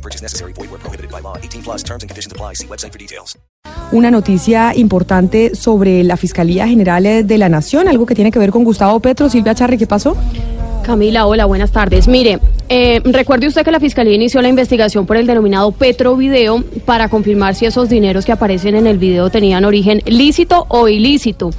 No purchase necessary. Void where prohibited by law. 18 plus terms and conditions apply. See website for details. Una noticia importante sobre la Fiscalía General de la Nación, algo que tiene que ver con Gustavo Petro. Silvia Charri, ¿qué pasó? Camila, hola, buenas tardes. Mire, eh, recuerde usted que la Fiscalía inició la investigación por el denominado Petro Video para confirmar si esos dineros que aparecen en el video tenían origen lícito o ilícito.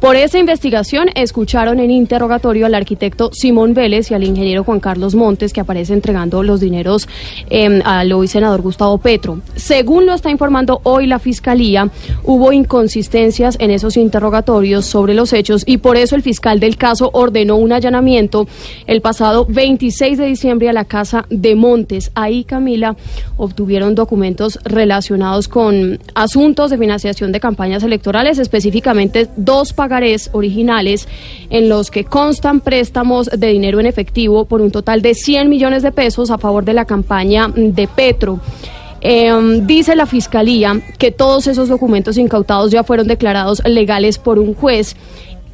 Por esa investigación escucharon en interrogatorio al arquitecto Simón Vélez y al ingeniero Juan Carlos Montes que aparece entregando los dineros eh, al hoy senador Gustavo Petro. Según lo está informando hoy la Fiscalía, hubo inconsistencias en esos interrogatorios sobre los hechos y por eso el fiscal del caso ordenó un allanamiento el pasado 26 de diciembre a la casa de Montes. Ahí, Camila, obtuvieron documentos relacionados con asuntos de financiación de campañas electorales, específicamente dos pagarés originales en los que constan préstamos de dinero en efectivo por un total de 100 millones de pesos a favor de la campaña de Petro. Eh, dice la Fiscalía que todos esos documentos incautados ya fueron declarados legales por un juez,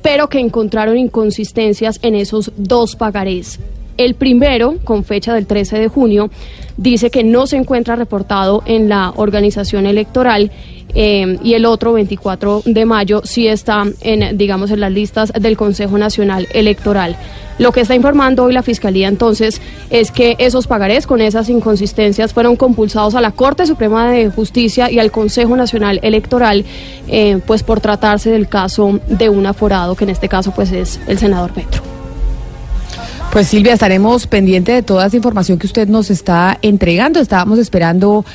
pero que encontraron inconsistencias en esos dos pagarés. El primero, con fecha del 13 de junio, dice que no se encuentra reportado en la organización electoral eh, y el otro, 24 de mayo, sí está en, digamos, en las listas del Consejo Nacional Electoral. Lo que está informando hoy la Fiscalía entonces es que esos pagarés con esas inconsistencias fueron compulsados a la Corte Suprema de Justicia y al Consejo Nacional Electoral, eh, pues por tratarse del caso de un aforado, que en este caso pues es el senador Petro. Pues Silvia, estaremos pendientes de toda esa información que usted nos está entregando. Estábamos esperando